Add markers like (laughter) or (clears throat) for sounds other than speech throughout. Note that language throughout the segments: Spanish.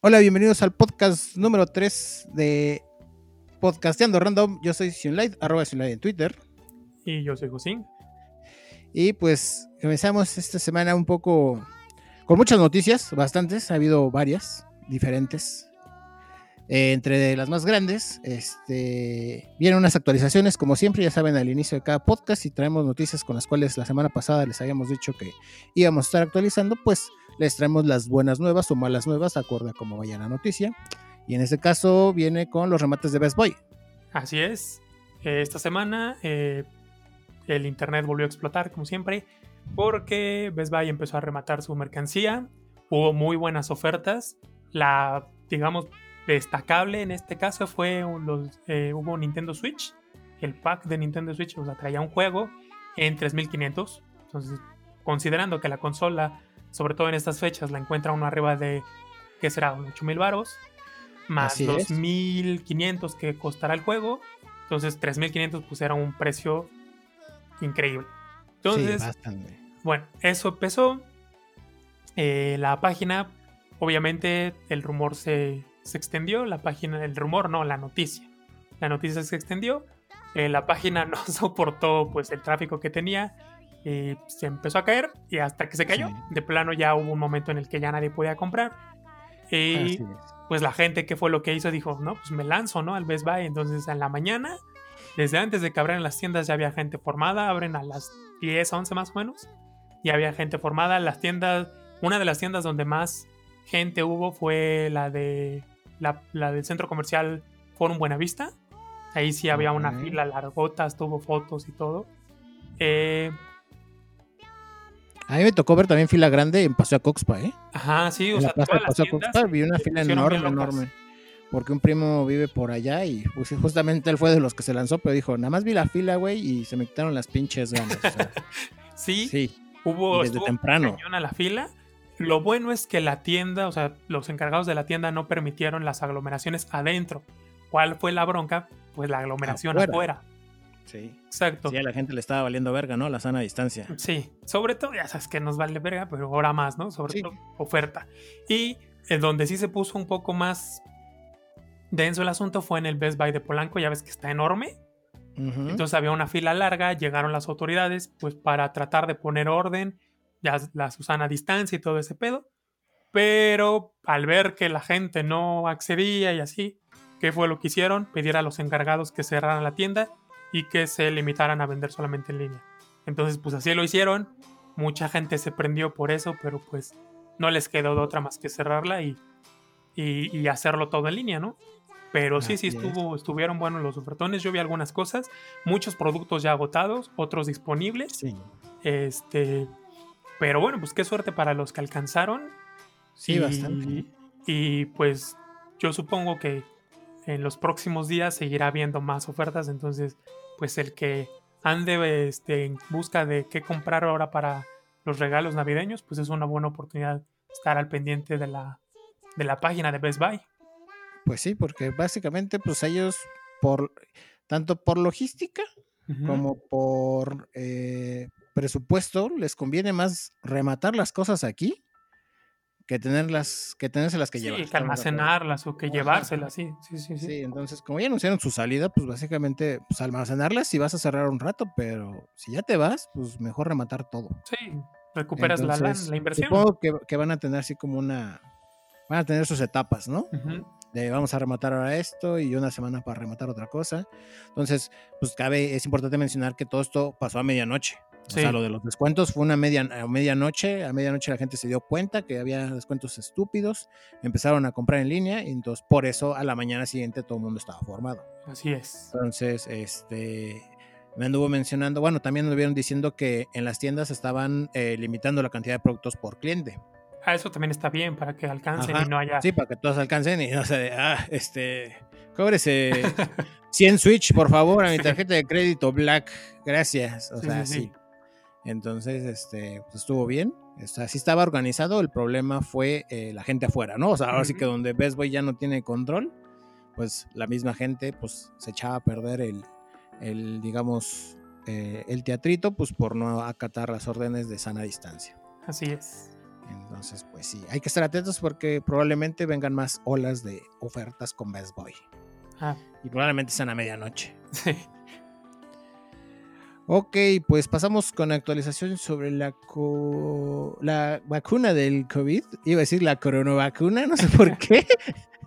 Hola, bienvenidos al podcast número 3 de Podcasteando Random. Yo soy Sunlight, arroba Sunlight en Twitter. Y yo soy Josín. Y pues comenzamos esta semana un poco con muchas noticias, bastantes, ha habido varias diferentes. Eh, entre las más grandes, este, vienen unas actualizaciones, como siempre, ya saben, al inicio de cada podcast y traemos noticias con las cuales la semana pasada les habíamos dicho que íbamos a estar actualizando, pues les traemos las buenas nuevas o malas nuevas, acorde a cómo vaya la noticia. Y en este caso viene con los remates de Best Boy. Así es. Esta semana eh, el internet volvió a explotar, como siempre, porque Best Buy empezó a rematar su mercancía. Hubo muy buenas ofertas. La, digamos, destacable en este caso fue los, eh, hubo Nintendo Switch. El pack de Nintendo Switch o sea, traía un juego en 3500. Entonces, considerando que la consola, sobre todo en estas fechas, la encuentra uno arriba de, ¿qué será? 8000 varos. Más los 2500 que costará el juego. Entonces, 3500 pues era un precio increíble. Entonces, bueno, eso empezó. Eh, la página, obviamente, el rumor se, se extendió, la página, el rumor, no, la noticia. La noticia se extendió, eh, la página (laughs) no soportó pues el tráfico que tenía y se empezó a caer y hasta que se cayó, de plano ya hubo un momento en el que ya nadie podía comprar. Y pues la gente que fue lo que hizo dijo, no, pues me lanzo, ¿no? Al Best Buy. Entonces en la mañana, desde antes de que abrieran las tiendas ya había gente formada, abren a las 10, 11 más o menos, y había gente formada. Las tiendas, una de las tiendas donde más gente hubo fue la de la, del centro comercial Forum Buenavista. Ahí sí había una fila largota, tuvo fotos y todo. Eh, a mí me tocó ver también fila grande en Paseo a Coxpa, ¿eh? Ajá, sí, o sea, todas Paseo a Coxpa vi una fila enorme, enorme. Porque un primo vive por allá y pues, justamente él fue de los que se lanzó, pero dijo, nada más vi la fila, güey, y se me quitaron las pinches ganas. (laughs) sí, sí, hubo desde temprano. a la fila lo bueno es que la tienda, o sea, los encargados de la tienda no permitieron las aglomeraciones adentro. ¿Cuál fue la bronca? Pues la aglomeración afuera. Sí. Exacto. Sí, a la gente le estaba valiendo verga, ¿no? La sana distancia. Sí, sobre todo, ya sabes que nos vale verga, pero ahora más, ¿no? Sobre todo oferta. Y en donde sí se puso un poco más denso el asunto fue en el Best Buy de Polanco, ya ves que está enorme. Entonces había una fila larga, llegaron las autoridades pues para tratar de poner orden ya la Susana a distancia y todo ese pedo. Pero al ver que la gente no accedía y así, ¿qué fue lo que hicieron? Pedir a los encargados que cerraran la tienda y que se limitaran a vender solamente en línea. Entonces, pues así lo hicieron. Mucha gente se prendió por eso, pero pues no les quedó de otra más que cerrarla y, y, hacerlo todo en línea, ¿no? Pero sí, sí, estuvo, estuvieron buenos los ofertones. Yo vi algunas cosas, muchos productos ya agotados, otros disponibles. Sí. Este, pero bueno, pues qué suerte para los que alcanzaron. Sí, y, bastante. Y pues yo supongo que en los próximos días seguirá habiendo más ofertas. Entonces, pues el que ande este, en busca de qué comprar ahora para los regalos navideños, pues es una buena oportunidad estar al pendiente de la, de la página de Best Buy. Pues sí, porque básicamente, pues ellos, por tanto por logística como por eh, presupuesto, les conviene más rematar las cosas aquí que tenerlas, que tenérselas que llevar. Sí, que almacenarlas o que llevárselas, sí, sí, sí, sí. entonces, como ya anunciaron su salida, pues básicamente, pues almacenarlas si vas a cerrar un rato, pero si ya te vas, pues mejor rematar todo. Sí, recuperas la, la, inversión. Supongo que, van a tener así como una, van a tener sus etapas, ¿no? De vamos a rematar ahora esto y una semana para rematar otra cosa. Entonces, pues cabe, es importante mencionar que todo esto pasó a medianoche. O sea, lo de los descuentos fue una media, a medianoche. A medianoche la gente se dio cuenta que había descuentos estúpidos. Empezaron a comprar en línea y entonces por eso a la mañana siguiente todo el mundo estaba formado. Así es. Entonces, este, me anduvo mencionando, bueno, también nos vieron diciendo que en las tiendas estaban eh, limitando la cantidad de productos por cliente. Ah, eso también está bien para que alcancen y no haya. Sí, para que todos alcancen y no se. Ah, este. Cóbrese (laughs) 100 Switch, por favor, a mi tarjeta de crédito Black. Gracias. O sea, sí. Entonces, este, pues estuvo bien. Así estaba organizado. El problema fue eh, la gente afuera, ¿no? O sea, ahora sí que donde Best Boy ya no tiene control, pues la misma gente, pues se echaba a perder el, el digamos, eh, el teatrito, pues por no acatar las órdenes de sana distancia. Así es. Entonces, pues sí, hay que estar atentos porque probablemente vengan más olas de ofertas con Best Boy. Ah, Y probablemente sean a medianoche. (laughs) sí. Ok, pues pasamos con actualización sobre la, co- la vacuna del COVID. Iba a decir la coronavacuna, no sé por (laughs) qué.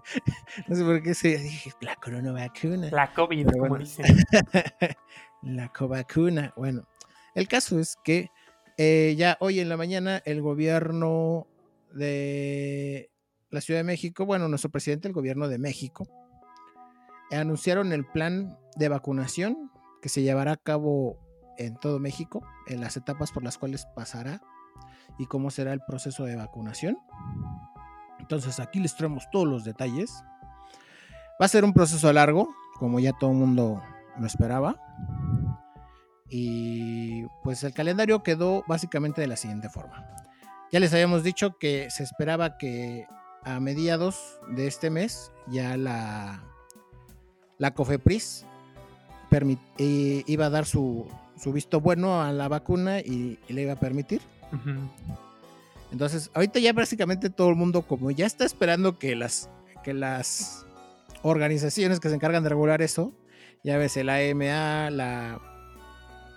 (laughs) no sé por qué se dije la coronavacuna. La COVID, Pero como bueno. dicen. (laughs) la covacuna. Bueno, el caso es que eh, ya hoy en la mañana el gobierno de la Ciudad de México, bueno, nuestro presidente, el gobierno de México, anunciaron el plan de vacunación que se llevará a cabo en todo México, en las etapas por las cuales pasará y cómo será el proceso de vacunación. Entonces aquí les traemos todos los detalles. Va a ser un proceso largo, como ya todo el mundo lo esperaba. Y pues el calendario quedó básicamente de la siguiente forma. Ya les habíamos dicho que se esperaba que a mediados de este mes ya la, la COFEPRIS permi- eh, iba a dar su, su visto bueno a la vacuna y, y le iba a permitir. Entonces, ahorita ya prácticamente todo el mundo, como ya está esperando que las, que las organizaciones que se encargan de regular eso, ya ves el AMA, la,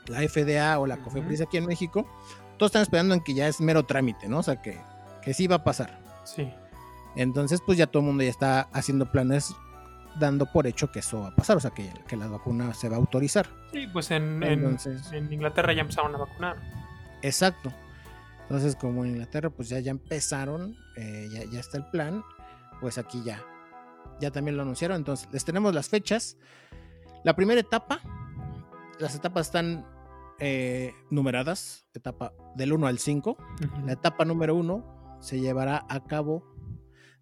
la FDA o la. COFEPRIS aquí en México, todos están esperando en que ya es mero trámite, ¿no? O sea, que, que sí va a pasar. Sí. Entonces, pues ya todo el mundo ya está haciendo planes dando por hecho que eso va a pasar, o sea, que, que la vacuna se va a autorizar. Sí, pues en, en- Entonces- en Inglaterra ya empezaron a vacunar. Exacto. Entonces, como en Inglaterra, pues ya, ya empezaron, eh, ya, ya está el plan, pues aquí ya, ya también lo anunciaron. Entonces, les tenemos las fechas. La primera etapa, las etapas están eh, numeradas, etapa del 1 al 5. Ujú. La etapa número 1 se llevará a cabo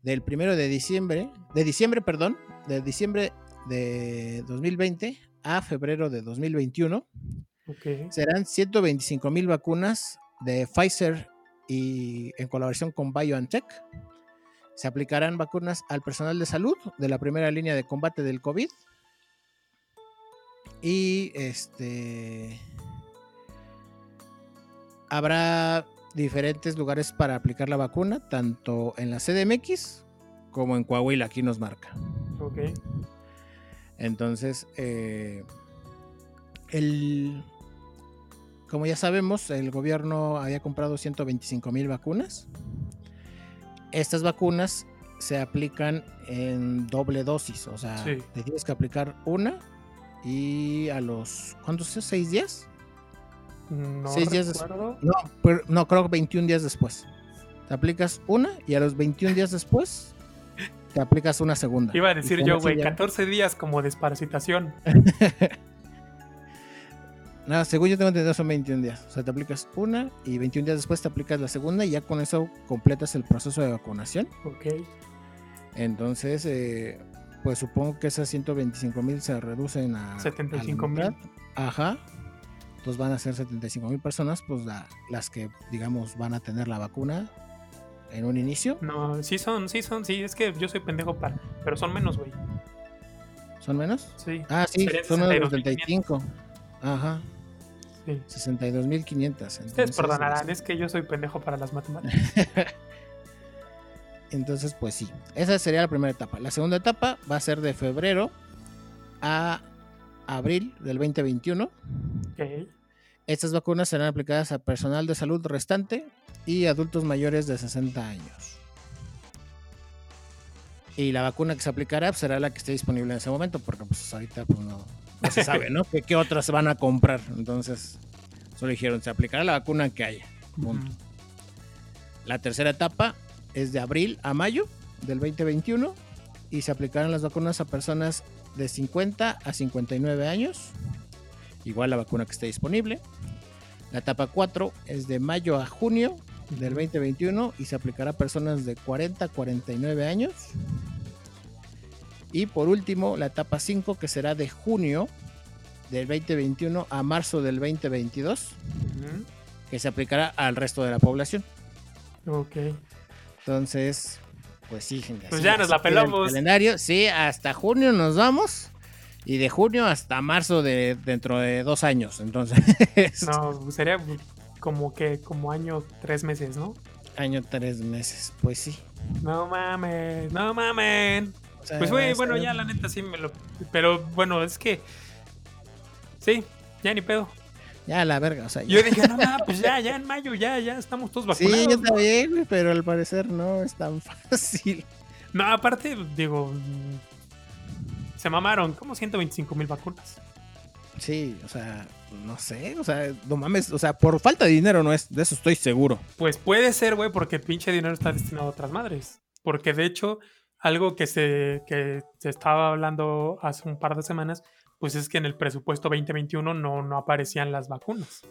del primero de diciembre, de diciembre, perdón, de diciembre de 2020 a febrero de 2021 Ok. serán 125 mil vacunas de Pfizer y en colaboración con BioNTech. Se aplicarán vacunas al personal de salud de la primera línea de combate del COVID. Y este habrá diferentes lugares para aplicar la vacuna, tanto en la CDMX como en Coahuila, aquí nos marca. Ok. Entonces, eh, el, como ya sabemos, el gobierno había comprado 125 mil vacunas. Estas vacunas se aplican en doble dosis, o sea, Sí. te tienes que aplicar una y a los, ¿cuántos es? ¿Seis días? No Seis días des- recuerdo. No, pero- no, creo que 21 días después. Te aplicas una y a los 21 días después te aplicas una segunda. Iba a decir yo, güey, ya- 14 días como desparasitación. (laughs) No, según yo tengo entendido son 21 días. O sea, te aplicas una y 21 días después te aplicas la segunda y ya con eso completas el proceso de vacunación. Ok. Entonces, eh, pues supongo que esas 125 mil se reducen a... a la 75,000. mitad. Ajá. Entonces van a ser 75 mil personas, pues la- las que, digamos, van a tener la vacuna en un inicio. No, sí son, sí son, sí, es que yo soy pendejo para. Pero son menos, güey. ¿Son menos? Sí. Ah, sí, son menos de 62,500. 75. Ajá. sí. 62.500. Ustedes perdonarán, es que yo soy pendejo para las matemáticas. (laughs) Entonces, pues sí, esa sería la primera etapa. La segunda etapa va a ser de febrero a abril del 2021. Ok. Estas vacunas serán aplicadas a personal de salud restante y adultos mayores de 60 años. Y la vacuna que se aplicará pues, será la que esté disponible en ese momento, porque pues ahorita pues, no, no se sabe, ¿no? ¿Qué, qué otras van a comprar? Entonces, solo dijeron, se aplicará la vacuna que haya. Punto. La tercera etapa es de abril a mayo del 2021 y se aplicarán las vacunas a personas de 50 a 59 años, igual la vacuna que esté disponible. La etapa 4 es de mayo a junio del 2021 y se aplicará a personas de 40 a 49 años. Y por último, la etapa 5 que será de junio del 2021 a marzo del 2022, Ujú. que se aplicará al resto de la población. Ok. Entonces, pues sí, gente. Pues ya nos la el pelamos. Calendario, sí, hasta junio nos vamos. Y de junio hasta marzo de dentro de dos años. Entonces, No, sería como que como año, tres meses, ¿no? Año tres meses, pues sí. No mames, no mames. O sea, Pues güey, bueno, ya la neta sí me lo. Pero bueno, es que. Sí, ya ni pedo. Ya la verga, o sea. Yo dije, no, no, (laughs) pues ya, ya en mayo, ya, ya estamos todos vacunados. Sí, yo ¿no? también, güey, pero al parecer no es tan (laughs) fácil. No, aparte, digo. Se mamaron, como 125 mil vacunas. Sí, o sea, no sé, o sea, no mames, o sea, por falta de dinero no es, de eso estoy seguro. Pues puede ser, güey, porque el pinche dinero está destinado a otras madres. Porque de hecho, algo que se, que se estaba hablando hace un par de semanas, pues es que en el presupuesto 2021 no, no aparecían las vacunas.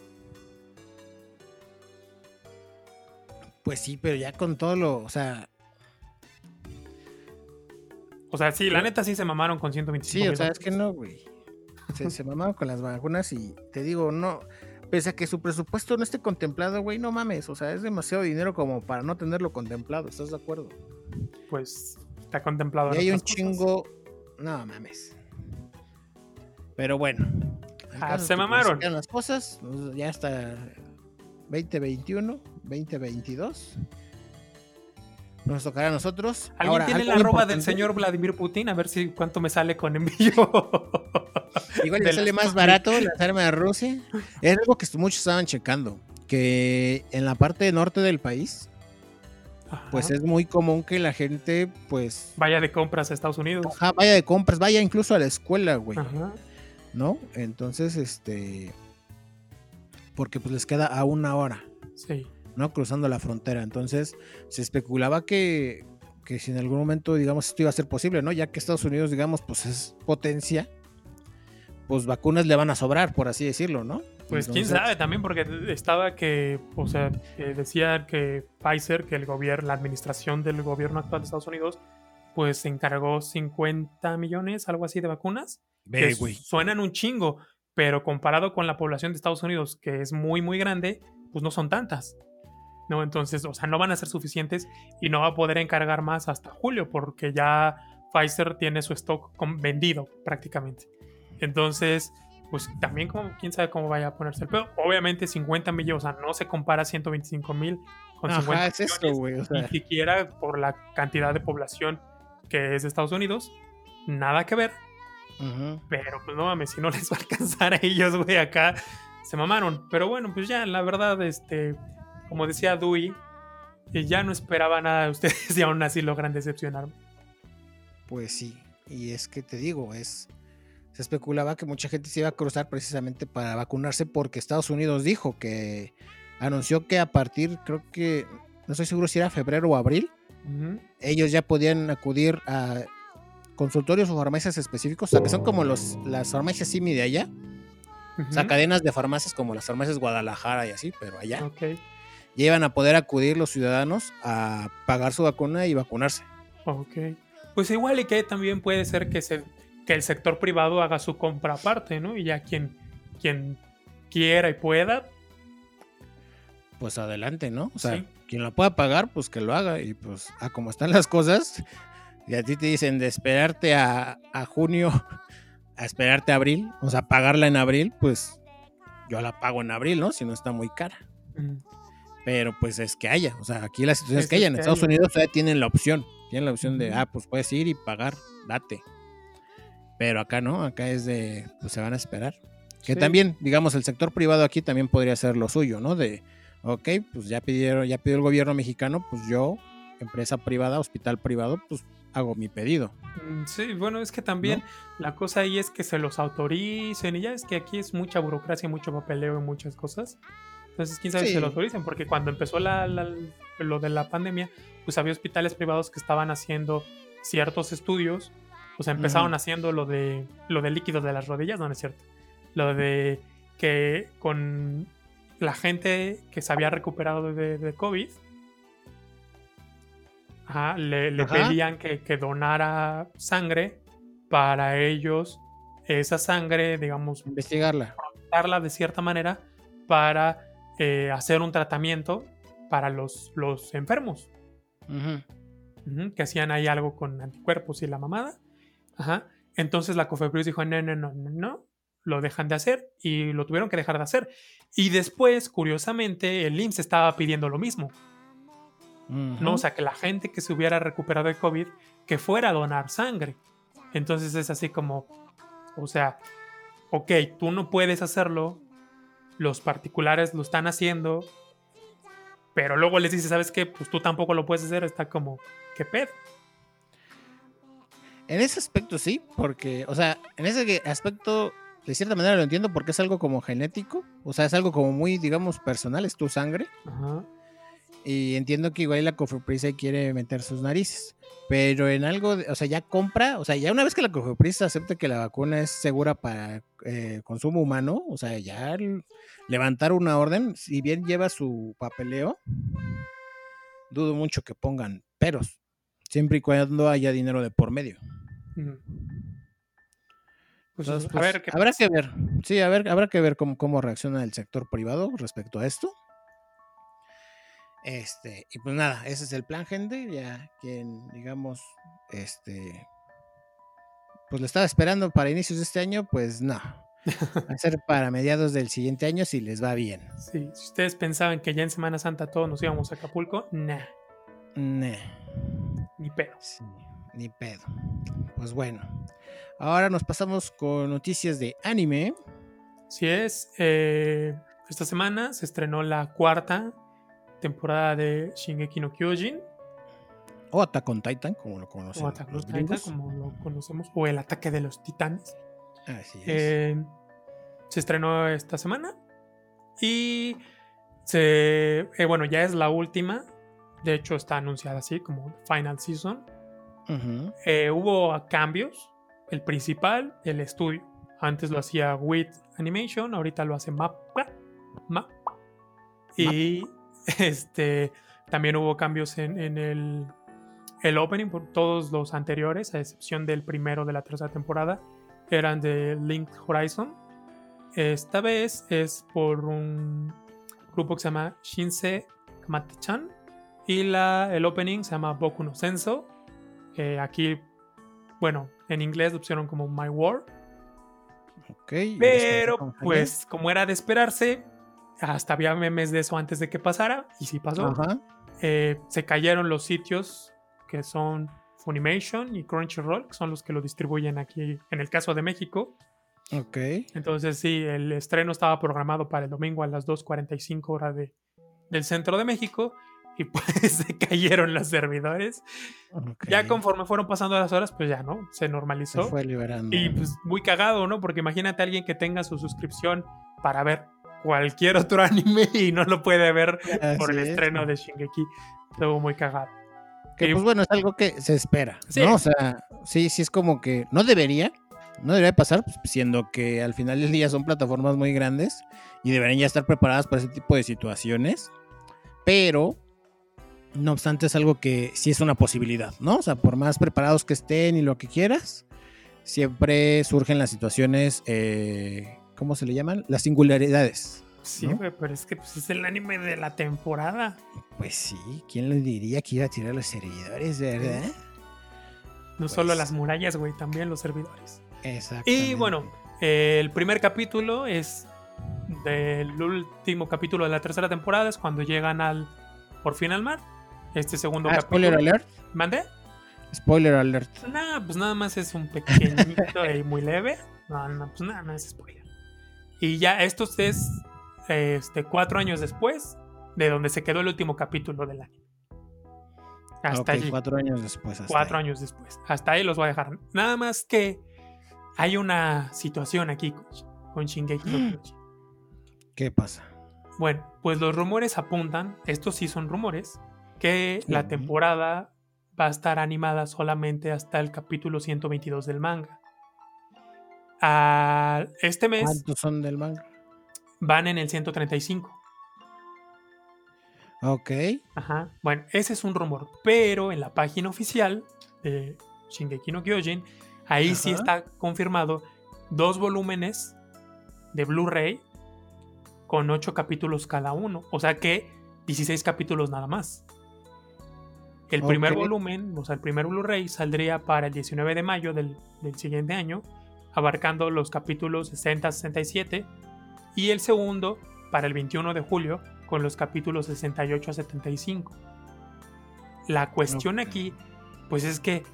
Pues sí, pero ya con todo lo, o sea, O sea, sí, la neta sí se mamaron con 125 sí, o sea, es que no, güey. Se, se mamaron con las vacunas y te digo, no, pese a que su presupuesto no esté contemplado, güey, no mames, o sea, es demasiado dinero como para no tenerlo contemplado, ¿estás de acuerdo? Pues está contemplado. Y hay un cosas. chingo, no mames. Pero bueno. Ah, se mamaron. las cosas, pues, ya hasta 2021, 2022. Nos tocará a nosotros. ¿Alguien Ahora, tiene la arroba del señor Vladimir Putin? A ver si cuánto me sale con envío. (laughs) Igual le sale más barato lanzarme a Rusia. Es algo que muchos estaban checando. Que en la parte norte del país, Ajá. pues es muy común que la gente, pues, Vaya de compras a Estados Unidos. ajá, vaya de compras, vaya incluso a la escuela, güey. Ajá. ¿No? Entonces, este. Porque pues les queda a una hora, Sí. ¿No? Cruzando la frontera. Entonces, se especulaba que, que si en algún momento, digamos, esto iba a ser posible, ¿no? Ya que Estados Unidos, digamos, pues es potencia, pues vacunas le van a sobrar, por así decirlo, ¿no? Pues quién sabe también, porque estaba que, o sea, que decía que Pfizer, que el gobierno, la administración del gobierno actual de Estados Unidos, pues se encargó 50 millones, algo así, de vacunas. Que suenan un chingo, pero comparado con la población de Estados Unidos, que es muy, muy grande, pues no son tantas. ¿No? Entonces, o sea, no van a ser suficientes y no va a poder encargar más hasta julio, porque ya Pfizer tiene su stock vendido prácticamente. Entonces, pues también como, quién sabe cómo vaya a ponerse el pedo. Obviamente 50 millones, o sea, no se compara 125 mil con 50 Ajá, es esto, millones. O sea, ni siquiera por la cantidad de población que es de Estados Unidos. Nada que ver. Pero pues no mames, si no les va a alcanzar a ellos, güey, acá se mamaron. Pero bueno, pues ya, la verdad, este, como decía Dewey, ya no esperaba nada de ustedes (laughs) y aún así logran decepcionarme. Pues sí. Y es que te digo, es. Se especulaba que mucha gente se iba a cruzar precisamente para vacunarse porque Estados Unidos dijo que anunció que a partir, creo que, no estoy seguro si era febrero o abril, ellos ya podían acudir a consultorios o farmacias específicos, o sea, que son como los, las farmacias CIMI de allá, o sea, cadenas de farmacias como las farmacias Guadalajara y así, pero allá ya iban a poder acudir los ciudadanos a pagar su vacuna y vacunarse. ok. Pues igual y que también puede ser que, se, que el sector privado haga su compra aparte, ¿no? Y ya quien, quien quiera y pueda, Pues adelante, ¿no? O sea, Sí. quien lo pueda pagar, pues que lo haga. Y pues, a como están las cosas, y a ti te dicen de esperarte a, a junio, (laughs) a esperarte a abril, o sea, pagarla en abril, pues yo la pago en abril, ¿no? Si no está muy cara. mm, Pero pues es que haya, o sea, aquí la situación es Es que haya. En Estados haya. Unidos todavía tienen la opción, tienen la opción de, ah, pues puedes ir y pagar, date. Pero acá no, acá es de, pues se van a esperar. Que Sí. también, digamos, el sector privado aquí también podría ser lo suyo, ¿no? De, ok, pues ya pidieron, ya pidió el gobierno mexicano, pues yo, empresa privada, hospital privado, pues hago mi pedido. Mm, Sí, bueno, es que también la cosa ahí es que se los autoricen y ya es que aquí es mucha burocracia, mucho papeleo y muchas cosas. Entonces, quién sabe si se lo autoricen, porque cuando empezó la, la- lo de la pandemia, pues había hospitales privados que estaban haciendo ciertos estudios, sea, empezaron haciendo lo de lo de líquidos de las rodillas, no, no es cierto. Lo de que con la gente que se había recuperado de, de COVID, ajá, le, le Ajá. pedían que, que donara sangre para ellos, esa sangre, digamos, Investigarla. darla de cierta manera para eh, hacer un tratamiento para los, los enfermos. Que hacían ahí algo con anticuerpos y la mamada. Ajá. Entonces la Cofepris dijo, no, no, no, no, no, lo dejan de hacer y lo tuvieron que dejar de hacer. Y después, curiosamente, el IMSS estaba pidiendo lo mismo. ¿no? O sea, que la gente que se hubiera recuperado de COVID, que fuera a donar sangre. Entonces es así como, o sea, ok, tú no puedes hacerlo, los particulares lo están haciendo, pero luego les dices, ¿sabes qué? Pues tú tampoco lo puedes hacer, está como, ¿qué pedo? En ese aspecto sí, porque, o sea, en ese aspecto de cierta manera lo entiendo porque es algo como genético, o sea, es algo como muy, digamos, personal, es tu sangre. Ajá. Y entiendo que igual la Cofepris quiere meter sus narices. Pero en algo, o sea, ya compra, o sea, ya una vez que la Cofepris acepta que la vacuna es segura para eh, consumo humano, o sea, ya levantar una orden, si bien lleva su papeleo, dudo mucho que pongan peros, siempre y cuando haya dinero de por medio. Pues, a pues, ver, habrá que ver, sí, a ver, habrá que ver cómo, cómo reacciona el sector privado respecto a esto. Este, y pues nada, ese es el plan, gente. Ya quien, digamos, este, pues lo estaba esperando para inicios de este año, pues no. Va a ser para mediados del siguiente año si les va bien. Sí, si ustedes pensaban que ya en Semana Santa todos nos íbamos a Acapulco, nah. Nah. Ni pedo. ni pedo. Pues bueno. Ahora nos pasamos con noticias de anime. Si es. Eh, esta semana se estrenó la cuarta temporada de Shingeki no Kyojin. O Attack on Titan, como lo conocemos. O Attack on Titan, como lo conocemos. O El ataque de los titanes. Así es. Eh, se estrenó esta semana. Y se. Eh, bueno, ya es la última. De hecho, está anunciada así como Final Season. Eh, hubo cambios. El principal, el estudio. Antes lo hacía With Animation, ahorita lo hace Map. Map. Y (laughs) Este, también hubo cambios en, el, el, opening, por todos los anteriores, a excepción del primero de la tercera temporada, eran de Linked Horizon. Esta vez es por un grupo que se llama Shinse Kamate-chan y la, el opening se llama Boku no Senso. aquí, bueno, en inglés lo pusieron como My World. Pero, pues, como era de esperarse, hasta había memes de eso antes de que pasara, y sí pasó. Eh, se cayeron los sitios que son Funimation y Crunchyroll, que son los que lo distribuyen aquí en el caso de México. Ok. Entonces sí, el estreno estaba programado para el domingo a las 2.45 horas de, del centro de México y (laughs) pues se cayeron los servidores. Ya conforme fueron pasando las horas, pues ya, ¿no? Se normalizó. Se fue liberando. Y pues muy cagado, ¿no? Porque imagínate a alguien que tenga su suscripción para ver cualquier otro (laughs) anime y no lo puede ver por el estreno de Shingeki. Estuvo muy cagado. Que pues bueno, es algo que se espera, ¿no? O sea, sí, sí es como que no debería, no debería pasar, pues, siendo que al final del día son plataformas muy grandes y deberían ya estar preparadas para ese tipo de situaciones, pero no obstante es algo que sí es una posibilidad, ¿no? O sea, por más preparados que estén y lo que quieras, siempre surgen las situaciones eh, ¿cómo se le llaman? Las singularidades. Sí, güey, pero es que pues, es el anime de la temporada. Pues sí, ¿quién le diría que iba a tirar los servidores, verdad? No solo pues las murallas, güey, también los servidores. Exacto. Y bueno, el primer capítulo es del último capítulo de la tercera temporada, es cuando llegan al por fin al mar. Este segundo ah, capítulo. ¿Spoiler alert? ¿Mande? Spoiler alert. Nah, pues nada más es un pequeñito y muy leve. No, no, pues nada, no es spoiler. Y ya esto es este, cuatro años después de donde se quedó el último capítulo del anime. Hasta allí. Cuatro años después. cuatro años después. Hasta ahí los voy a dejar. Nada más que hay una situación aquí con, con Shingeki no (gasps) ¿Qué pasa? Bueno, pues los rumores apuntan, estos sí son rumores, que la temporada va a estar animada solamente hasta el capítulo 122 del manga este mes. ¿Cuántos son del manga? Van en el 135. Ok. Ajá. Bueno, ese es un rumor. Pero en la página oficial de Shingeki no Kyojin, ahí sí está confirmado dos volúmenes de Blu-ray con ocho capítulos cada uno. O sea que 16 capítulos nada más. El primer volumen, o sea, el primer Blu-ray saldría para el 19 de mayo del, del siguiente año abarcando los capítulos 60-67, y el segundo para el 21 de julio con los capítulos 68 a 75. La cuestión aquí, pues es que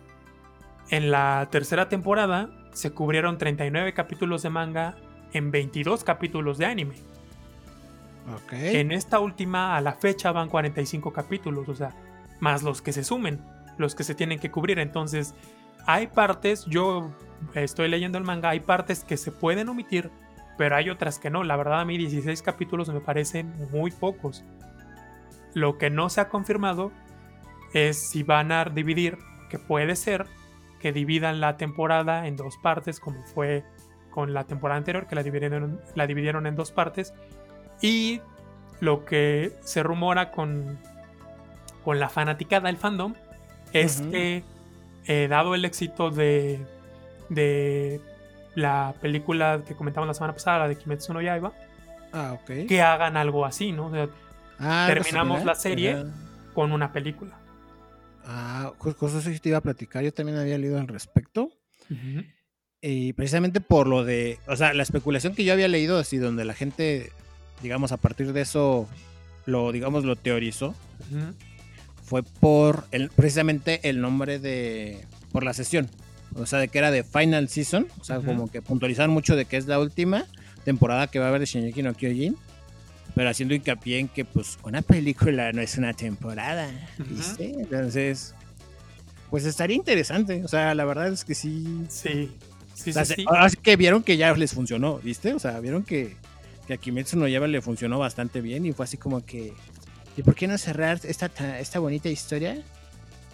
en la tercera temporada se cubrieron 39 capítulos de manga en 22 capítulos de anime. En esta última, a la fecha, van 45 capítulos, o sea, más los que se sumen, los que se tienen que cubrir. Entonces, hay partes, yo estoy leyendo el manga, hay partes que se pueden omitir, pero hay otras que no. La verdad, a mí 16 capítulos me parecen muy pocos. Lo que no se ha confirmado es si van a dividir, que puede ser que dividan la temporada en dos partes, como fue con la temporada anterior, que la dividieron, la dividieron en dos partes. Y lo que se rumora con, con la fanaticada del fandom es que, eh, dado el éxito de, de la película que comentamos la semana pasada, la de Kimetsu no Yaiba, ah, que hagan algo así, ¿no? Ah, terminamos la serie con una película. Ah, justo eso te iba a platicar. Yo también había leído al respecto. Y precisamente por lo de. O sea, la especulación que yo había leído, así donde la gente, digamos, a partir de eso lo, digamos, lo teorizó. Fue por el, precisamente el nombre de. por la sesión. O sea, de que era de Final Season. O sea, como que puntualizar mucho de que es la última temporada que va a haber de Shingeki no Kyojin pero haciendo hincapié en que pues una película no es una temporada, ¿viste? Entonces, pues estaría interesante, o sea, la verdad es que sí. Sí, sí, sí, Ahora sí que vieron que ya les funcionó, ¿viste? O sea, vieron que, que a Kimetsu no Yaiba le funcionó bastante bien y fue así como que, ¿y por qué no cerrar esta, esta bonita historia?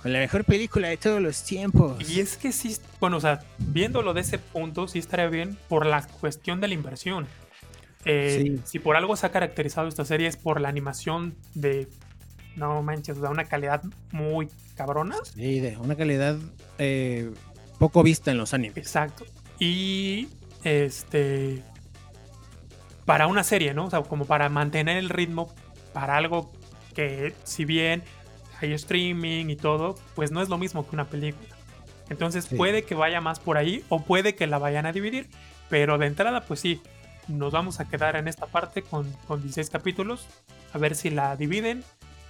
Con la mejor película de todos los tiempos. Y es que sí, bueno, o sea, viéndolo de ese punto, sí estaría bien por la cuestión de la inversión. Eh, si por algo se ha caracterizado esta serie es por la animación de. No manches, de una calidad muy cabrona. Sí, de una calidad eh, poco vista en los animes. Exacto. Y este. Para una serie, ¿no? O sea, como para mantener el ritmo para algo que, si bien hay streaming y todo, pues no es lo mismo que una película. Entonces puede que vaya más por ahí o puede que la vayan a dividir, pero de entrada, pues sí, nos vamos a quedar en esta parte con, 16 capítulos, a ver si la dividen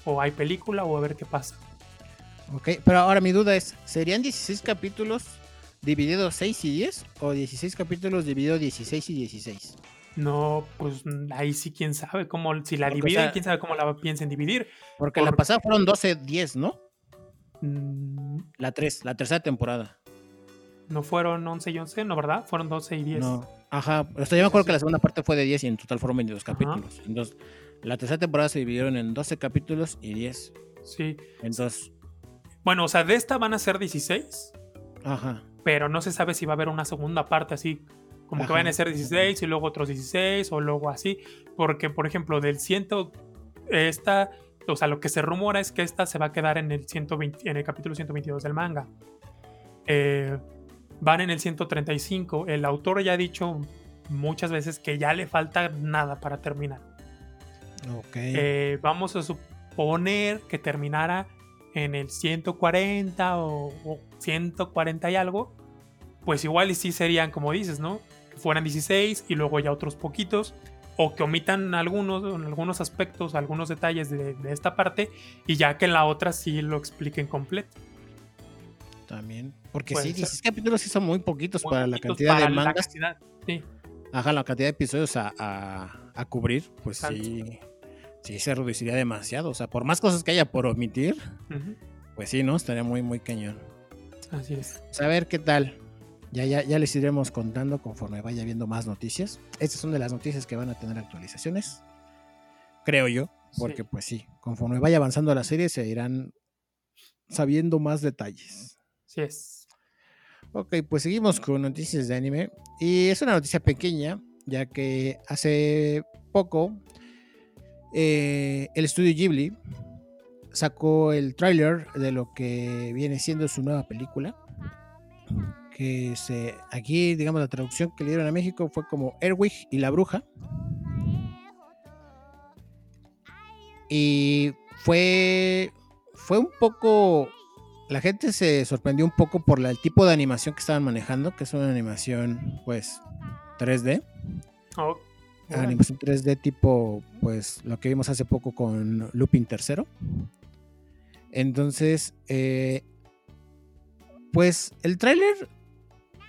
o hay película o a ver qué pasa. Ok, pero ahora mi duda es, ¿serían 16 capítulos divididos 6 y 10 o 16 capítulos divididos 16 y 16? No, pues ahí sí quién sabe cómo, si la dividen, quién sabe cómo la piensen dividir. Porque la pasada fueron 12, 10, ¿no? Mm. La 3, la tercera temporada. No fueron 11 y 11, ¿no, verdad? Fueron 12 y 10. No, ajá. Esto yo me acuerdo que la segunda parte fue de 10 y en total fueron 22 capítulos. Entonces, la tercera temporada se dividieron en 12 capítulos y 10. Sí. Entonces. Bueno, o sea, de esta van a ser 16. Ajá. Pero no se sabe si va a haber una segunda parte así. Como que van a ser 16 y luego otros 16 o luego así. Porque, por ejemplo, del 100. Esta. O sea, lo que se rumora es que esta se va a quedar en el, 120, en el capítulo 122 del manga. Eh, van en el 135. El autor ya ha dicho muchas veces que ya le falta nada para terminar. Ok. Eh, vamos a suponer que terminara en el 140 o, 140 y algo. Pues igual y sí serían, como dices, ¿no? Fueran 16 y luego ya otros poquitos. O que omitan algunos, algunos aspectos, algunos detalles de, de esta parte. Y ya que en la otra sí lo expliquen completo. También. Porque sí, 16 capítulos sí son muy poquitos para la cantidad de mangas. sí. Ajá, la cantidad de episodios a, a, cubrir, pues sí, sí se reduciría demasiado. O sea, por más cosas que haya por omitir, pues sí, ¿no? Estaría muy, muy cañón. Así es. Pues a ver qué tal. Ya, ya, ya les iremos contando conforme vaya viendo más noticias. Estas son de las noticias que van a tener actualizaciones. Creo yo. Porque pues sí, conforme vaya avanzando la serie se irán sabiendo más detalles. Sí es. Ok, pues seguimos con noticias de anime. Y es una noticia pequeña, ya que hace poco eh, el estudio Ghibli sacó el tráiler de lo que viene siendo su nueva película. Que se, aquí, digamos, la traducción que le dieron a México fue como Erwig y la bruja. Y fue, fue un poco la gente se sorprendió un poco por el tipo de animación que estaban manejando, que es una animación, pues, 3D. Animación 3D tipo, pues, lo que vimos hace poco con Lupin tercero. Entonces, eh, pues el tráiler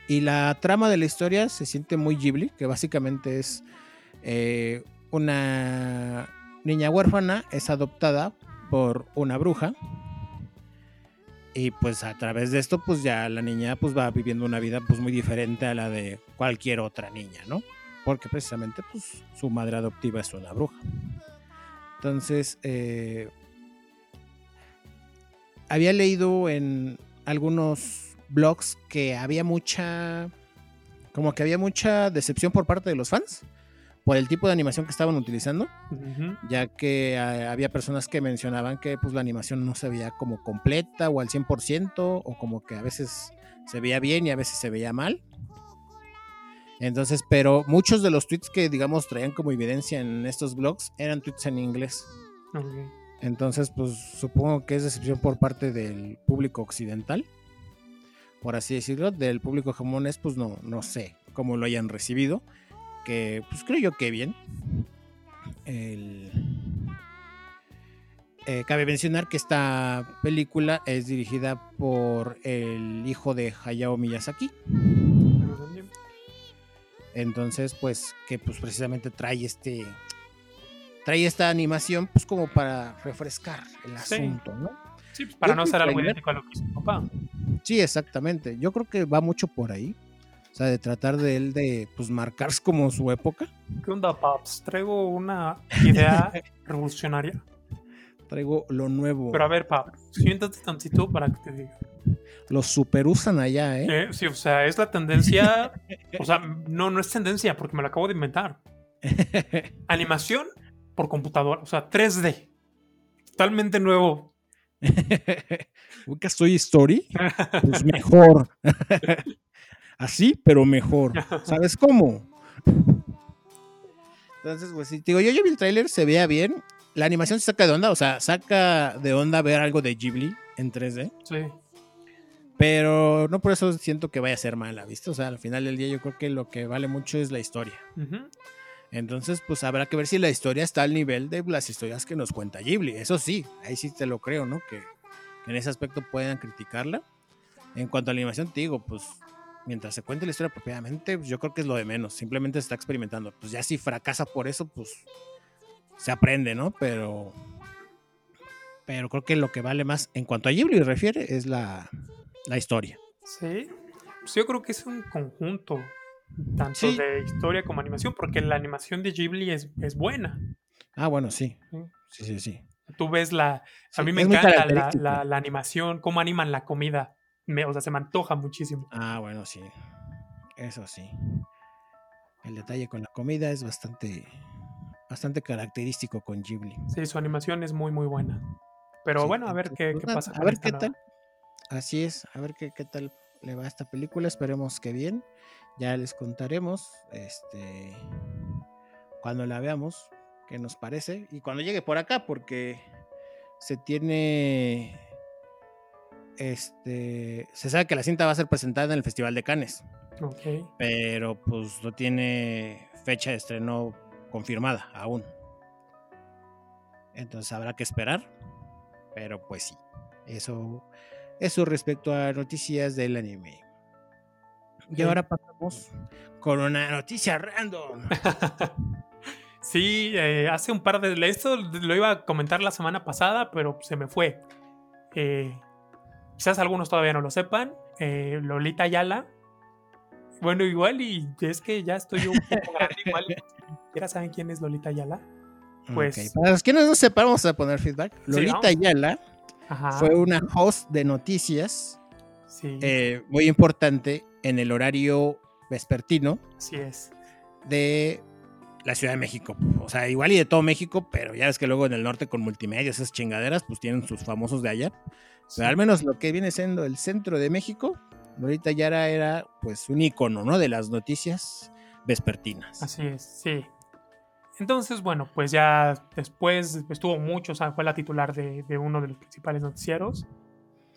y la trama de la historia se siente muy Ghibli, que básicamente es eh, una niña huérfana, es adoptada por una bruja. Y pues a través de esto, pues ya la niña pues va viviendo una vida pues muy diferente a la de cualquier otra niña, ¿no? Porque precisamente pues su madre adoptiva es una bruja. Entonces, eh, había leído en algunos blogs que había mucha, como que había mucha decepción por parte de los fans por el tipo de animación que estaban utilizando, ya que eh, había personas que mencionaban que pues la animación no se veía como completa o al 100% o como que a veces se veía bien y a veces se veía mal. Entonces, pero muchos de los tweets que digamos traían como evidencia en estos blogs eran tweets en inglés. Entonces, pues supongo que es decepción por parte del público occidental, por así decirlo, del público japonés, pues no, no sé cómo lo hayan recibido que pues creo yo que bien. Eh, cabe mencionar que esta película es dirigida por el hijo de Hayao Miyazaki. Entonces, pues, que pues precisamente trae este. Trae esta animación, pues como para refrescar el asunto, ¿no? Sí, pues, para no ser algo idéntico a lo que hizo papá. Sí, exactamente. Yo creo que va mucho por ahí. O sea, de tratar de él de pues marcarse como su época. ¿Qué onda, Paps? Traigo una idea (laughs) revolucionaria. Traigo lo nuevo. Pero a ver, Pap, siéntate tantito para que te diga. Los super usan allá, ¿eh? ¿eh? Sí, o sea, es la tendencia. o sea, no, no es tendencia porque me lo acabo de inventar. (laughs) Animación por computadora, o sea, 3D. Totalmente nuevo. (laughs) ¿Ubicas Soy Story? Pues mejor. (laughs) así, pero mejor. (laughs) ¿Sabes cómo? Entonces, pues sí, digo, yo ya vi el tráiler, se vea bien. La animación se saca de onda, o sea, saca de onda ver algo de Ghibli en 3D. Sí. Pero no por eso siento que vaya a ser mala, ¿viste? O sea, al final del día yo creo que lo que vale mucho es la historia. Entonces, pues habrá que ver si la historia está al nivel de las historias que nos cuenta Ghibli. Eso sí, ahí sí te lo creo, ¿no? Que, que en ese aspecto puedan criticarla. En cuanto a la animación, te digo, pues mientras se cuente la historia propiamente, pues, yo creo que es lo de menos. Simplemente se está experimentando. Pues ya si fracasa por eso, pues se aprende, ¿no? Pero. Pero creo que lo que vale más en cuanto a Ghibli refiere es la, historia. Sí. Pues yo creo que es un conjunto tanto de historia como animación, porque la animación de Ghibli es, es buena. Ah, bueno, sí. Sí, sí, sí. Tú ves la. a mí me encanta la, la, animación, cómo animan la comida o sea, se me antoja muchísimo. Ah, bueno, sí. Eso sí. El detalle con la comida es bastante, bastante característico con Ghibli. Sí, su animación es muy, muy buena. Pero bueno, a ver qué, qué pasa. A ver qué tal. Así es, a ver qué, qué tal le va a esta película. Esperemos que bien. Ya les contaremos este, cuando la veamos qué nos parece. Y cuando llegue por acá, porque se tiene este, se sabe que la cinta va a ser presentada en el Festival de Cannes. Pero pues no tiene fecha de estreno confirmada aún. Entonces habrá que esperar. Pero pues sí. Eso, eso respecto a noticias del anime. Y ahora pasamos con una noticia random. (laughs) sí, eh, hace un par de... Esto lo iba a comentar la semana pasada, pero se me fue. Eh, Quizás algunos todavía no lo sepan. Eh, Lolita Ayala. Bueno, igual, y es que ya estoy un poco (laughs) grande, igual. ¿Ya saben quién es Lolita Ayala? Pues. Para los que no sepan, vamos a poner feedback. Lolita Ayala fue una host de noticias eh, muy importante en el horario vespertino. Así es. De la Ciudad de México. O sea, igual y de todo México, pero ya ves que luego en el norte con multimedia, esas chingaderas, pues tienen sus famosos de allá. Pero al menos lo que viene siendo el centro de México, Lolita Yara era pues un icono, ¿no? De las noticias vespertinas. Así es, sí. Entonces, bueno, pues ya después estuvo mucho, o sea, fue la titular de, uno de los principales noticieros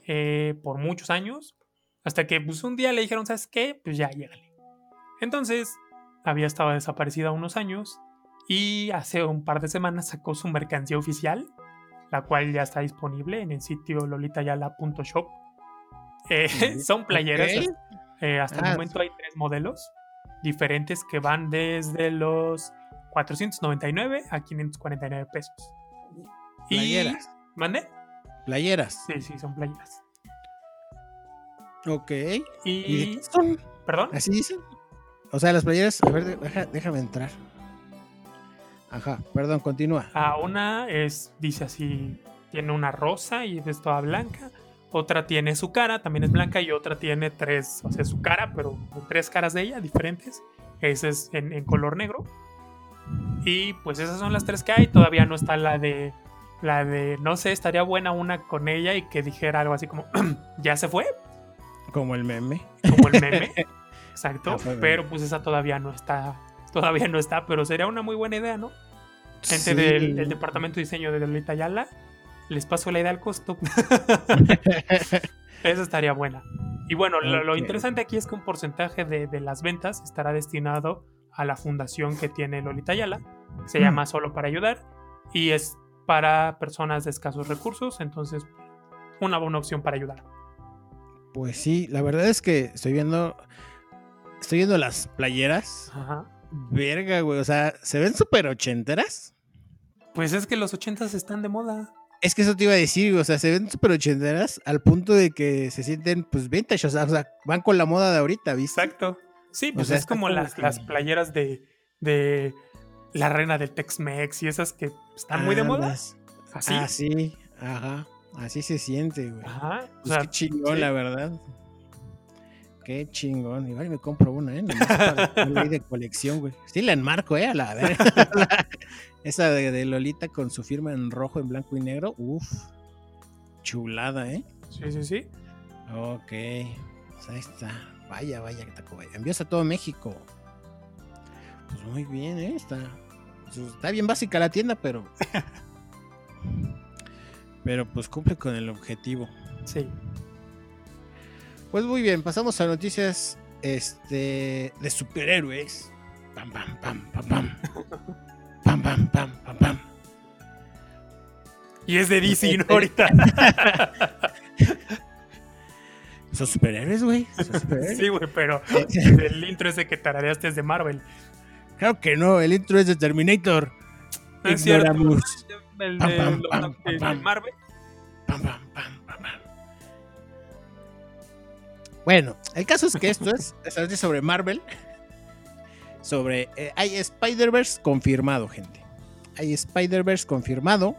eh, por muchos años, hasta que pues un día le dijeron, ¿sabes qué? Pues ya, llégale. Entonces, había estado desaparecida unos años y hace un par de semanas sacó su mercancía oficial la cual ya está disponible en el sitio lolitayala.shop. Eh, (laughs) son playeras. Eh, hasta el Ah, momento hay tres modelos diferentes que van desde los 499 a 549 pesos. Playeras. Y, ¿Mande? Playeras. Sí, sí, son playeras. Ok. ¿Y Y, de qué son? ¿Perdón? ¿Así dicen? O sea, las playeras. A ver, deja- déjame entrar. Ajá, perdón, continúa. Ah, una es, dice así, tiene una rosa y es toda blanca. Otra tiene su cara, también es blanca. Y otra tiene tres, o sea, su cara, pero tres caras de ella diferentes. Esa es en, en color negro. Y pues esas son las tres que hay. Todavía no está la de, la de, no sé, estaría buena una con ella y que dijera algo así como, (clears throat) ya se fue, Como el meme. como el meme. (laughs) Exacto. Fue, pero pues esa todavía no está, todavía no está. Pero sería una muy buena idea, ¿no? gente Sí. del, del departamento de diseño de Lolita Yala, les paso la idea al costo. (laughs) Esa estaría buena. Y bueno, lo, lo interesante aquí es que un porcentaje de, de las ventas estará destinado a la fundación que tiene Lolita Yala. Se Mm. llama Solo para Ayudar y es para personas de escasos recursos. Entonces, una buena opción para ayudar. Pues sí, la verdad es que estoy viendo. Estoy viendo las playeras. Ajá. Verga, güey. O sea, se ven súper ochenteras. Pues es que los ochentas están de moda. Es que eso te iba a decir, güey, o sea, se ven súper ochenteras al punto de que se sienten, pues, vintage, o sea, o sea, van con la moda de ahorita, ¿viste? Exacto. Sí, pues sea, es como las, que- las playeras de, de la reina del Tex-Mex y esas que están muy de moda. Andas. Así. Ah, sí, ajá, así se siente, güey. Ajá. O Pues sea, qué chingón, sí. la verdad. Qué chingón. Igual me compro una, ¿eh? Nomás para de colección, güey. Sí, la enmarco, ¿eh? A la verga. (laughs) Esa de, de Lolita con su firma en rojo, en blanco y negro. Uf. Chulada, ¿eh? sí, sí, sí. Ok. Pues ahí está. Vaya, vaya, que taco, vaya. Envíos a todo México. Pues muy bien, ¿eh? Está, pues, está bien básica la tienda, pero. (laughs) pero pues cumple con el objetivo. Sí. Pues muy bien, pasamos a noticias este, de superhéroes. Pam, pam, pam, pam, pam. (laughs) Pam, pam, pam, pam, pam. Y es de DC, ¿no? (laughs) Ahorita. (laughs) Son superhéroes, güey. Sí, güey, pero el intro ese que tarareaste es de Marvel. Claro que no, el intro es de Terminator. No es cierto. Ignoramos. El Pam, de, pam. Marvel. Bueno, el caso es que esto es, (laughs) es sobre Marvel. Sobre. eh, hay Spider-Verse confirmado, gente. Hay Spider-Verse confirmado.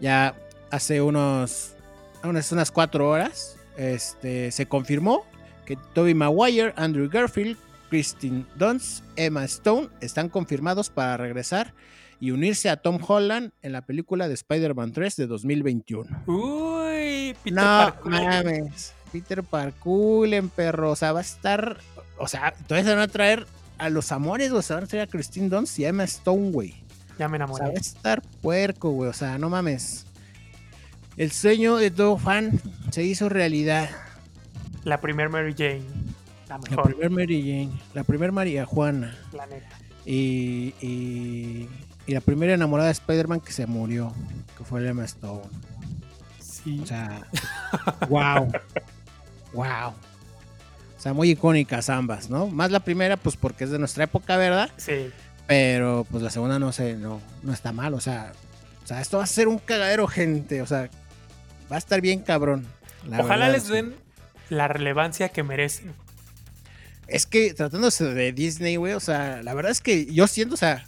Ya hace unos. Unas, unas cuatro horas. Este, se confirmó que Tobey Maguire, Andrew Garfield, Kristen Dunst, Emma Stone están confirmados para regresar y unirse a Tom Holland en la película de Spider-Man 3 de 2021. Uy, Peter no mames. Peter Parkulen, perro. O sea, va a estar. O sea, todavía se van a traer a los amores, o se van a traer a Christine Dunst y a Emma Stone, güey. Ya me O sea, enamoré. va a estar puerco, güey. O sea, no mames. El sueño de todo fan se hizo realidad. La primer Mary Jane. La La mejor. primer Mary Jane, la primer María Juana La neta. y, y, y la primera enamorada de Spider-Man que se murió, que fue Emma Stone. Sí. O sea, wow. wow. O sea, muy icónicas ambas, ¿no? Más la primera, pues porque es de nuestra época, ¿verdad? sí. Pero pues la segunda no sé, no, no está mal. O sea, o sea, esto va a ser un cagadero, gente. O sea, va a estar bien cabrón. la Ojalá verdad, les sí. den la relevancia que merecen. Es que tratándose de Disney, güey, o sea, la verdad es que yo siento, o sea,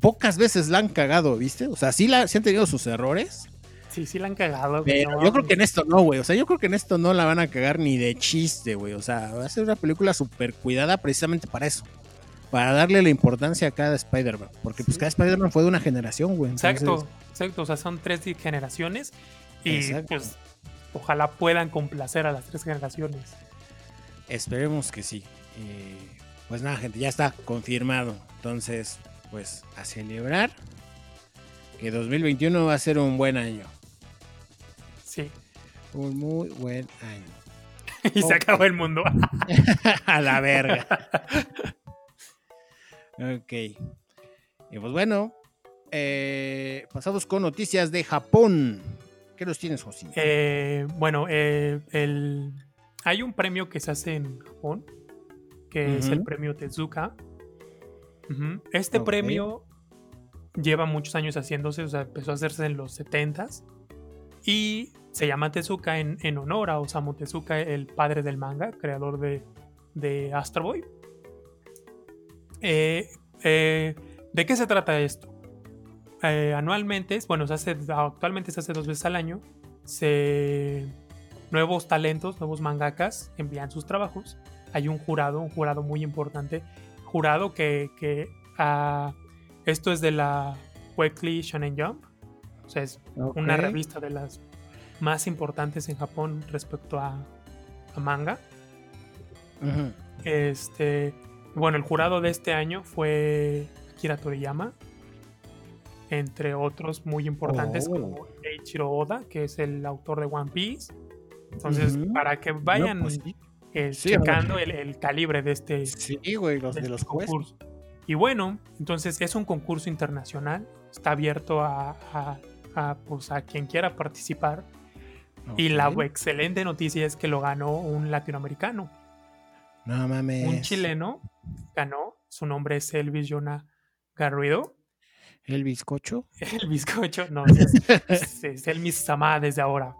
pocas veces la han cagado, ¿viste? O sea, sí, la, sí han tenido sus errores. Sí, sí la han cagado. Pero no yo creo que en esto no, güey. O sea, yo creo que en esto no la van a cagar ni de chiste, güey. O sea, va a ser una película súper cuidada precisamente para eso. Para darle la importancia a cada Spider-Man. Porque pues cada Spider-Man fue de una generación, güey. Exacto, Entonces, exacto. O sea, son tres generaciones. Y Exacto. pues ojalá puedan complacer a las tres generaciones. Esperemos que sí. Y, pues nada, gente, ya está confirmado. Entonces, pues a celebrar que 2021 va a ser un buen año. Sí. Un muy buen año. (laughs) y se acabó el mundo. (laughs) (laughs) a la verga. ok. Y pues bueno, eh, pasamos con noticias de Japón. ¿Qué los tienes, José? Eh, bueno, eh, el... hay un premio que se hace en Japón, que es el premio Tezuka. Este premio lleva muchos años haciéndose, o sea, empezó a hacerse en los 70s y se llama Tezuka en, en honor a Osamu Tezuka, el padre del manga, creador de, de Astro Boy. Eh, eh, ¿De qué se trata esto? Eh, anualmente, bueno, se hace, actualmente se hace dos veces al año, se, nuevos talentos, nuevos mangakas envían sus trabajos. Hay un jurado, un jurado muy importante, jurado que, que ah, esto es de la Weekly Shonen Jump, o sea, es una revista de las más importantes en Japón respecto a, a manga. Este, bueno, el jurado de este año fue Akira Toriyama, entre otros muy importantes Oh. como Eiichiro Oda, que es el autor de One Piece. Entonces, para que No, vayan pues. Eh, Sí, checando el, el calibre de este, Sí, güey, los de de este los jueces. concurso. Y bueno, entonces es un concurso internacional, está abierto a, a- a, pues, a quien quiera participar. Y la excelente noticia es que lo ganó un latinoamericano. No mames. Un chileno ganó, su nombre es Elvis Jonah Garrido. El bizcocho. (laughs) El bizcocho, no, es, es, es Elvis Samá desde ahora.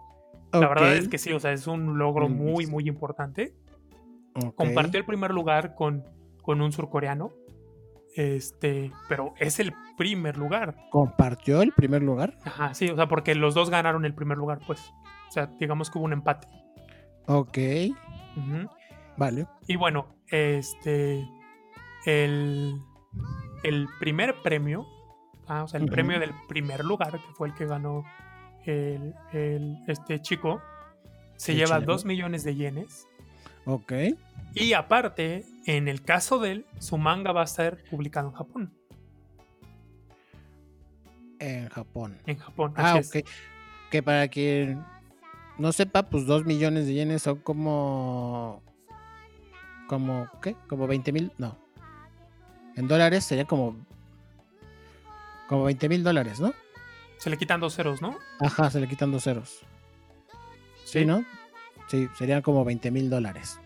La verdad es que sí, o sea, es un logro muy, muy importante. Compartió el primer lugar con, con un surcoreano. Este, pero es el primer lugar. Compartió el primer lugar. Ajá, sí, o sea, porque los dos ganaron el primer lugar, pues. O sea, digamos que hubo un empate. Ok, vale. Y bueno, este. El, el primer premio, ah, o sea, el premio del primer lugar, que fue el que ganó el, el- este chico, se lleva chileno. 2 millones de yenes. Ok. Y aparte, en el caso de él, su manga va a ser publicado en Japón. En Japón. En Japón. Ah, así es. ok. Que para quien no sepa, pues dos millones de yenes son como. como ¿Qué? Como 20 mil. No. En dólares sería como. Como 20 mil dólares, ¿no? Se le quitan dos ceros, ¿no? Ajá, se le quitan dos ceros. Sí, ¿no? Sí, serían como 20 mil dólares.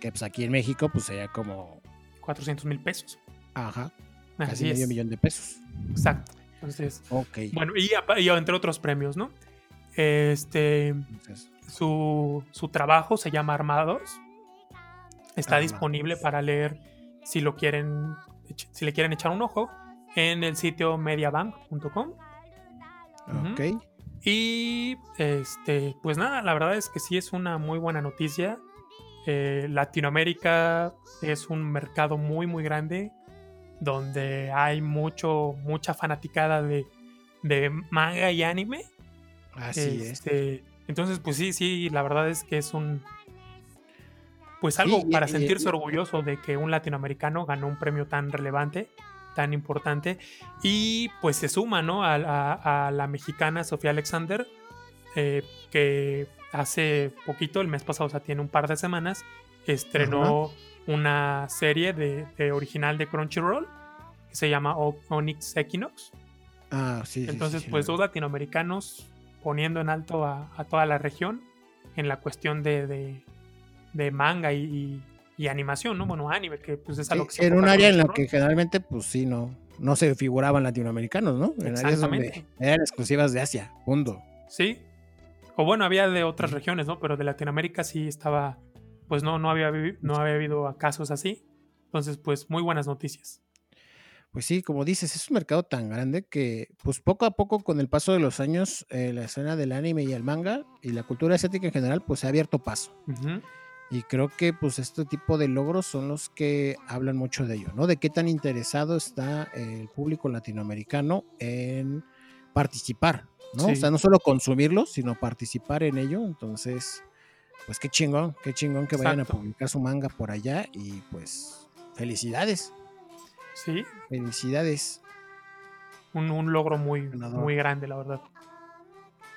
Que pues aquí en México, pues sería como. 400 mil pesos. Ajá, casi medio es. millón de pesos. Exacto. Entonces, Ok. bueno, y, y entre otros premios, ¿no? Este, Entonces, su, su trabajo se llama Armados. Está Armados. disponible para leer si lo quieren, si le quieren echar un ojo en el sitio mediabank.com. Ok. Y este, pues nada, la verdad es que sí es una muy buena noticia. Eh, Latinoamérica es un mercado muy muy grande donde hay mucho mucha fanaticada de, de manga y anime. Así es. Este, Entonces, pues sí, sí, la verdad es que es un pues algo Sí, para y- sentirse y- orgulloso de que un latinoamericano ganó un premio tan relevante, tan importante, y pues se suma, ¿no? A, a- a la mexicana Sofía Alexander, eh, que hace poquito, el mes pasado, o sea, tiene un par de semanas, estrenó una serie de, de original de Crunchyroll que se llama O- Onyx Equinox. Ah, sí. Entonces, sí, sí, pues dos latinoamericanos poniendo en alto a, a toda la región en la cuestión de, de- de manga y, y- y animación, ¿no? Bueno, anime, que pues es a Sí, lo que se en un área en la que generalmente, pues sí, no, no se figuraban latinoamericanos, ¿no? En áreas donde eran exclusivas de Asia, mundo. Sí. O bueno, había de otras regiones, ¿no? Pero de Latinoamérica sí estaba, pues no, no había, no había habido casos así. Entonces, pues muy buenas noticias. Pues sí, como dices, es un mercado tan grande que, pues poco a poco, con el paso de los años, eh, la escena del anime y el manga y la cultura asiática en general, pues se ha abierto paso. Ujú. Y creo que, pues, este tipo de logros son los que hablan mucho de ello, ¿no? De qué tan interesado está el público latinoamericano en participar, ¿no? Sí. O sea, no solo consumirlo, sino participar en ello. Entonces, pues qué chingón, qué chingón que vayan a publicar su manga por allá y pues felicidades, Sí, felicidades. un, un logro muy, Ganador. muy grande, la verdad.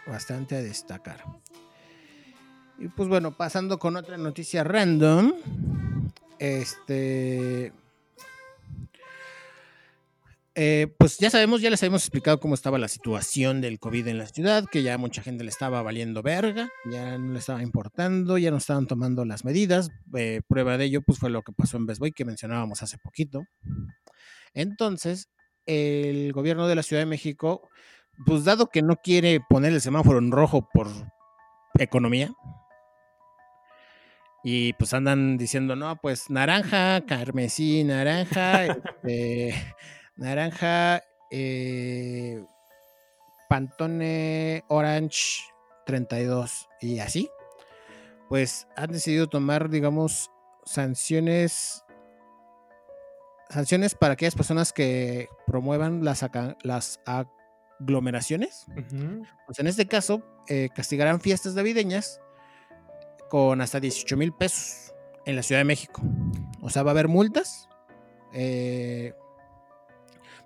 bastante a destacar. Y pues bueno, pasando con otra noticia random. Este. eh, pues ya sabemos, ya les habíamos explicado cómo estaba la situación del COVID en la ciudad, que ya mucha gente le estaba valiendo verga, ya no le estaba importando, ya no estaban tomando las medidas. Eh, prueba de ello, pues fue lo que pasó en Best Buy, que mencionábamos hace poquito. Entonces, el gobierno de la Ciudad de México, pues dado que no quiere poner el semáforo en rojo por economía, y pues andan diciendo, no, pues naranja, carmesí, naranja, este, (laughs) naranja, eh, Pantone Orange 32 y así, pues han decidido tomar, digamos, sanciones sanciones para aquellas personas que promuevan las, las aglomeraciones. Pues en este caso, eh, castigarán fiestas navideñas con hasta 18 mil pesos en la Ciudad de México. O sea, va a haber multas. Eh,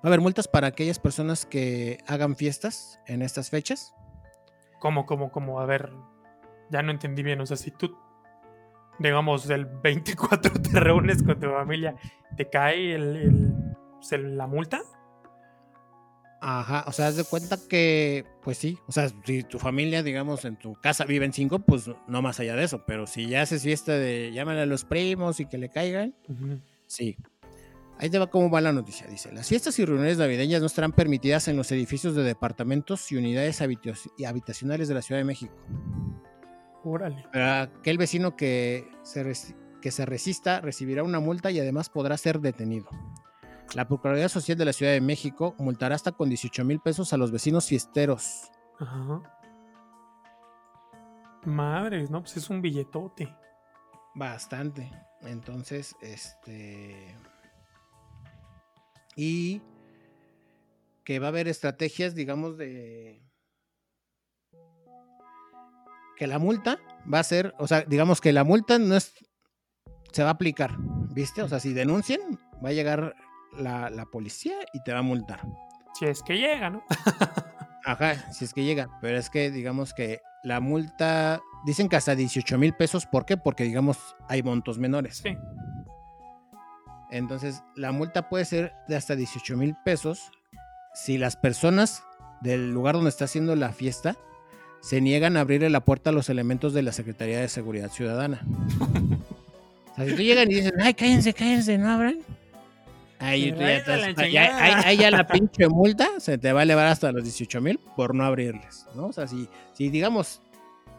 Va a haber multas para aquellas personas que hagan fiestas en estas fechas. ¿Cómo, cómo, cómo? A ver, ya no entendí bien. O sea, si tú, digamos, el 24 (laughs) te reúnes con tu familia, ¿te cae la multa? Ajá, o sea, haz de cuenta que, pues sí, o sea, si tu familia, digamos, en tu casa viven cinco, pues no más allá de eso, pero si ya haces fiesta de llámale a los primos y que le caigan, sí, Ahí te va cómo va la noticia. Dice, las fiestas y reuniones navideñas no estarán permitidas en los edificios de departamentos y unidades habitacionales de la Ciudad de México. Órale. Para aquel vecino que se, que se resista recibirá una multa y además podrá ser detenido. La Procuraduría Social de la Ciudad de México multará hasta con 18 mil pesos a los vecinos fiesteros. Ajá. Madres, ¿no? Pues es un billetote. Bastante. Entonces, este y que va a haber estrategias, digamos, de que la multa va a ser, o sea, digamos que la multa no es, se va a aplicar, ¿viste? O sea, si denuncian, va a llegar la, policía y te va a multar. Si es que llega, ¿no? (laughs) Ajá, si es que llega, pero es que digamos que la multa, dicen que hasta 18 mil pesos, ¿por qué? Porque digamos hay montos menores. Sí. Entonces, la multa puede ser de hasta 18 mil pesos si las personas del lugar donde está haciendo la fiesta se niegan a abrirle la puerta a los elementos de la Secretaría de Seguridad Ciudadana. (laughs) o sea, si tú llegan y dicen, ay, cállense, cállense, no abran. Ahí, ya, ya la pinche multa se te va a elevar hasta los 18 mil por no abrirles, ¿no? O sea, si, si digamos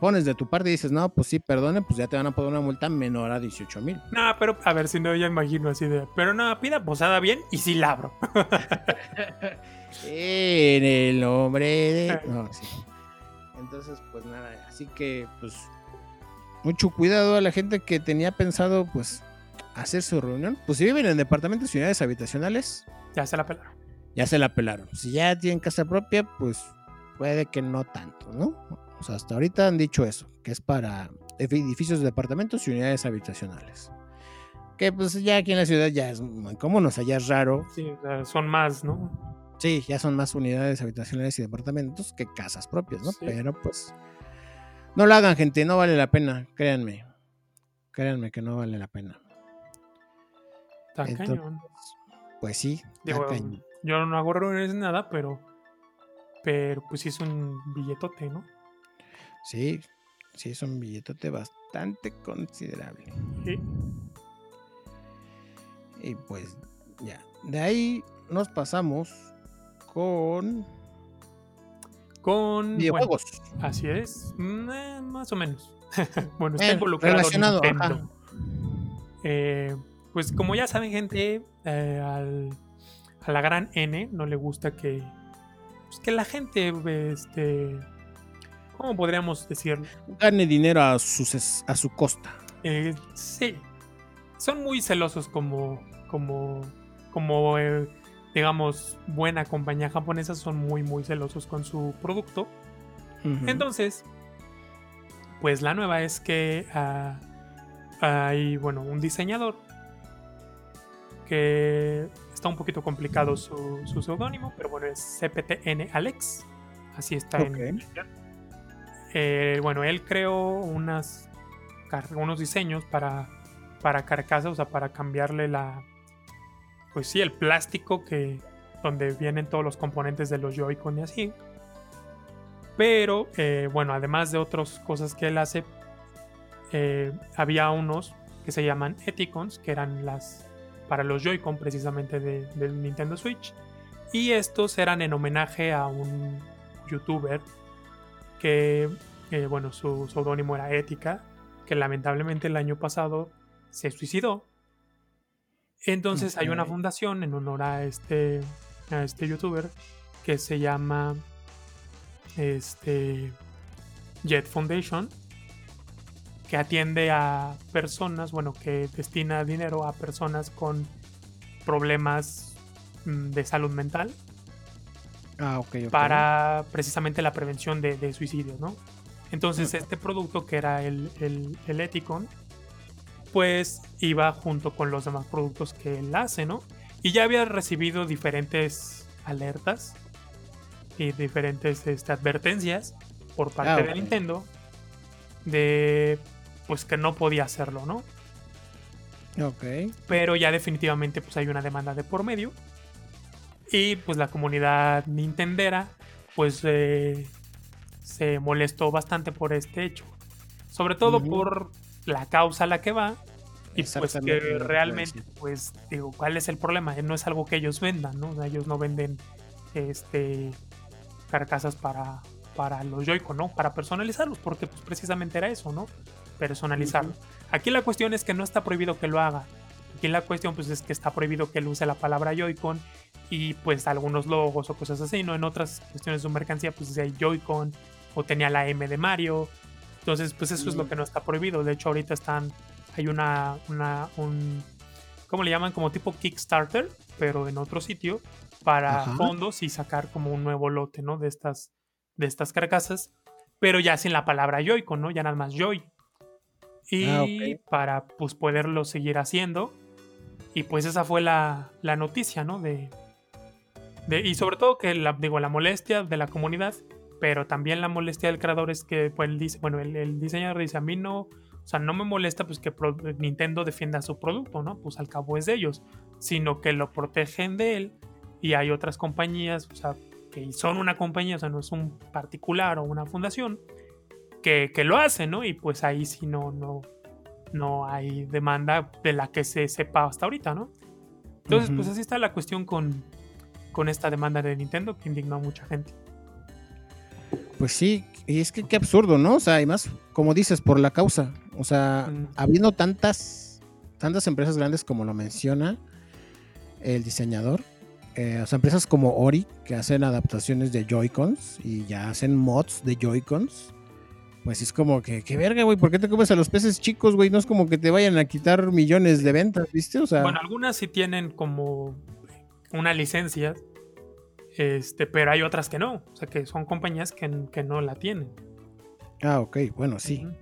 pones de tu parte y dices, no, pues sí, perdone, pues ya te van a poner una multa menor a 18 mil. No, pero a ver, si no, ya imagino así de, pero no, pida posada bien y sí la abro. (laughs) en el nombre de... (laughs) No, sí. Entonces, pues nada, así que, pues, mucho cuidado a la gente que tenía pensado, pues, hacer su reunión. Pues si viven en departamentos y unidades habitacionales. Ya se la pelaron. Ya se la pelaron. Si ya tienen casa propia, pues puede que no tanto, ¿no? O sea, hasta ahorita han dicho eso, que es para edificios de departamentos y unidades habitacionales. Que pues ya aquí en la ciudad ya es muy común, o sea, ya es raro. Sí, son más, ¿no? Sí, ya son más unidades habitacionales y departamentos que casas propias, ¿no? Pero pues no lo hagan, gente, no vale la pena, créanme. Créanme que no vale la pena. Está cañón. Pues sí, Yo no hago reuniones nada, pero pero pues sí es un billetote, ¿no? Sí, sí, es un billetote bastante considerable. Sí. Y pues ya, de ahí nos pasamos con... Con... Videojuegos. así es, mm, eh, más o menos. (laughs) bueno, está involucrado relacionado, Nintendo. Eh, pues como ya saben gente, eh, a la gran N no le gusta que, pues, que la gente este, ¿Cómo podríamos decirlo? Gane dinero a, sus, a su costa. Eh, sí. Son muy celosos como, como, como eh, digamos, buena compañía japonesa. Son muy, muy celosos con su producto. Entonces, pues la nueva es que ah, hay, bueno, un diseñador que está un poquito complicado su, su seudónimo, pero bueno, es CPTN Alex. Así está en eh, bueno, él creó unas, unos diseños para, para carcasas, o sea, para cambiarle la, pues sí, el plástico que, donde vienen todos los componentes de los Joy-Con y así. Pero eh, bueno, además de otras cosas que él hace, eh, había unos que se llaman Eticons, que eran las para los Joy-Con precisamente de, del Nintendo Switch. Y estos eran en homenaje a un youtuber que, eh, bueno, su seudónimo era Ética, que lamentablemente el año pasado se suicidó. Entonces hay una fundación en honor a este, a este youtuber que se llama este, Jet Foundation, que atiende a personas, bueno, que destina dinero a personas con problemas mm, de salud mental Ah, ok, ok. para precisamente la prevención de, de suicidios, ¿no? Entonces este producto que era el, el, el Eticon, pues iba junto con los demás productos que él hace, ¿no? Y ya había recibido diferentes alertas y diferentes este, advertencias por parte Ah, de. Nintendo de pues que no podía hacerlo, ¿no? Ok. pero ya definitivamente pues hay una demanda de por medio y pues la comunidad nintendera pues eh, se molestó bastante por este hecho sobre todo por la causa a la que va y pues que realmente pues digo cuál es el problema no es algo que ellos vendan no O sea, ellos no venden este carcasas para para los Joy-Con, ¿no? Para personalizarlos, porque pues precisamente era eso, ¿no? Personalizarlo. Aquí la cuestión es que no está prohibido que lo haga. Aquí la cuestión pues es que está prohibido que él use la palabra Joy-Con y pues algunos logos o cosas así, ¿no? En otras cuestiones de su mercancía pues decía Joy-Con o tenía la M de Mario. Entonces pues eso es lo que no está prohibido. De hecho ahorita están, hay una, una, un, ¿cómo le llaman? Como tipo Kickstarter, pero en otro sitio para Ajá. fondos y sacar como un nuevo lote, ¿no? De estas, de estas carcasas, pero ya sin la palabra Joy-Con, ¿no? Ya nada más Joy. Y Ah, ok. para pues poderlo seguir haciendo. Y pues esa fue la, la noticia, ¿no? De, de- y sobre todo que la, digo, la molestia de la comunidad, pero también la molestia del creador es que pues, él dice, bueno, el, el diseñador dice, a mí no, o sea, no me molesta pues que Nintendo defienda su producto, ¿no? Pues al cabo es de ellos, sino que lo protegen de él y hay otras compañías, o sea, que son una compañía, o sea, no es un particular o una fundación, que, que lo hacen, ¿no? Y pues ahí sí no, no, no hay demanda de la que se sepa hasta ahorita, ¿no? Entonces, pues así está la cuestión con, con esta demanda de Nintendo que indignó a mucha gente. Pues sí, y es que qué absurdo, ¿no? O sea, y más, como dices, por la causa. O sea, Mm. habiendo tantas, tantas empresas grandes como lo menciona el diseñador, eh, o sea, empresas como Ori, que hacen adaptaciones de Joy-Cons y ya hacen mods de Joy-Cons, pues es como que, qué verga, güey, ¿por qué te comes a los peces chicos, güey? No es como que te vayan a quitar millones de ventas, ¿viste? O sea, Bueno, algunas sí tienen como una licencia, este, pero hay otras que no. O sea, que son compañías que, que no la tienen. ah, ok, bueno, sí. Ujú.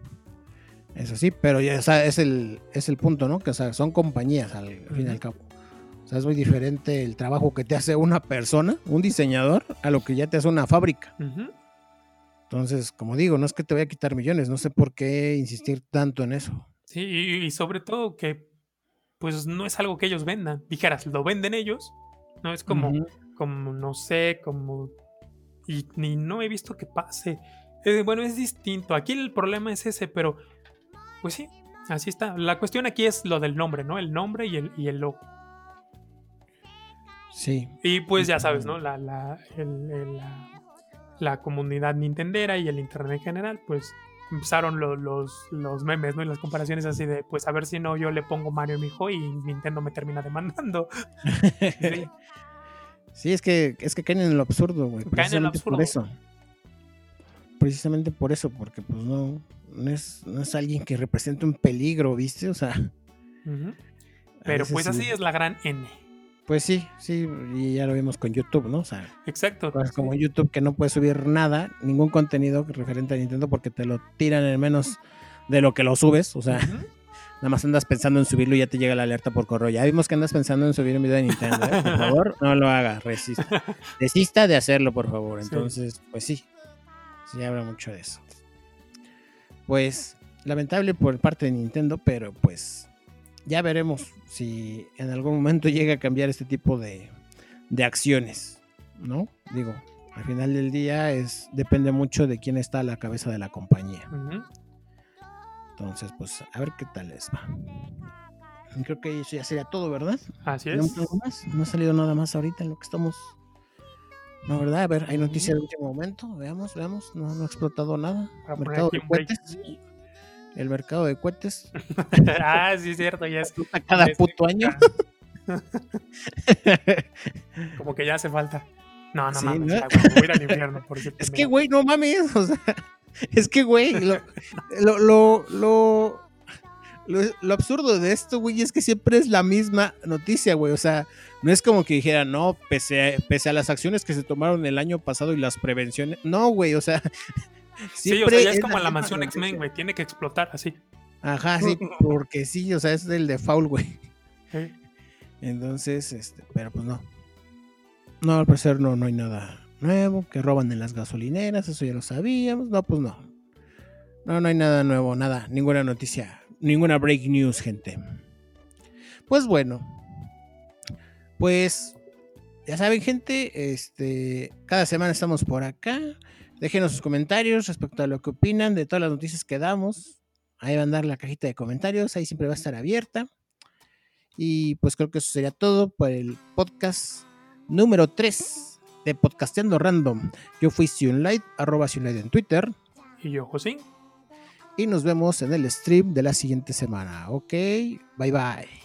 Eso sí, pero ya, o sea, es el, es el punto, ¿no? Que o sea, son compañías al, al fin y al cabo. O sea, es muy diferente el trabajo que te hace una persona, un diseñador, a lo que ya te hace una fábrica. Ujú. Entonces, como digo, no es que te vaya a quitar millones, no sé por qué insistir tanto en eso. Sí, y, sobre todo que pues no es algo que ellos vendan. Dijeras, lo venden ellos. No es como, como no sé, como... Y ni no he visto que pase. Eh, bueno, es distinto. Aquí el problema es ese, pero pues sí, así está. La cuestión aquí es lo del nombre, ¿no? El nombre y el, y el logo. Sí, Y pues ya sabes, ¿no? La, la, el- el- la, la comunidad nintendera y el internet en general, pues empezaron lo- los, los memes, ¿no? Y las comparaciones así de, pues a ver si no, yo le pongo Mario a mi hijo y Nintendo me termina demandando. Sí. (laughs) sí, es que es que caen en lo absurdo, güey. Caen en lo Precisamente por eso. Precisamente por eso, porque pues no, no es, no es alguien que represente un peligro, ¿viste? O sea, Pero pues sí. así es la gran N. Pues sí, sí, y ya lo vimos con YouTube, ¿no? O sea, Exacto. cosas como YouTube que no puedes subir nada, ningún contenido referente a Nintendo porque te lo tiran en menos de lo que lo subes. O sea, nada más andas pensando en subirlo y ya te llega la alerta por correo. Ya vimos que andas pensando en subir un video de Nintendo, ¿eh? Por favor, no lo haga, resista. (laughs) Desista de hacerlo, por favor. Sí. Entonces, pues sí, sí habla mucho de eso. Pues, lamentable por parte de Nintendo, pero pues ya veremos si en algún momento llega a cambiar este tipo de, de acciones, ¿no? Digo, al final del día es depende mucho de quién está a la cabeza de la compañía. Entonces, pues a ver qué tal les va. Creo que eso ya sería todo, ¿verdad? Así ¿Tenemos es. más? No ha salido nada más ahorita en lo que estamos. No, ¿verdad? A ver, hay noticias de último momento. Veamos, veamos. No, no ha explotado nada. Voy a poner Mercado aquí de un break. El mercado de cohetes. (laughs) ah, sí, es cierto, ya es. A cada es- puto año. (laughs) Como que ya hace falta. No, no Sí, mames, ¿no? ya, güey, voy a ir al (laughs) infierno por Es que, güey, no mames. O sea, es que, güey, lo, lo, lo, lo, lo- lo absurdo de esto, güey, es que siempre es la misma noticia, güey. O sea, no es como que dijera, no, pese a, pese a las acciones que se tomaron el año pasado y las prevenciones. No, güey, o sea. Sí, o sea, ya es como la mansión. X-Men, güey. Tiene que explotar así. Ajá, sí, (laughs) porque sí, o sea, es del de foul, güey. Entonces, este, pero pues no. No, al parecer no, no hay nada nuevo, que roban en las gasolineras, eso ya lo sabíamos. No, pues no. No, no hay nada nuevo, nada, ninguna noticia, ninguna break news, gente. Pues bueno. Pues ya saben, gente, este, cada semana estamos por acá. Déjenos sus comentarios respecto a lo que opinan de todas las noticias que damos. Ahí va a andar la cajita de comentarios, ahí siempre va a estar abierta. Y pues creo que eso sería todo por el podcast número 3 de Podcasteando Random. Yo fui Sionlight, arroba Sionlight en Twitter. Y yo, José. Y nos vemos en el stream de la siguiente semana. Ok, bye bye.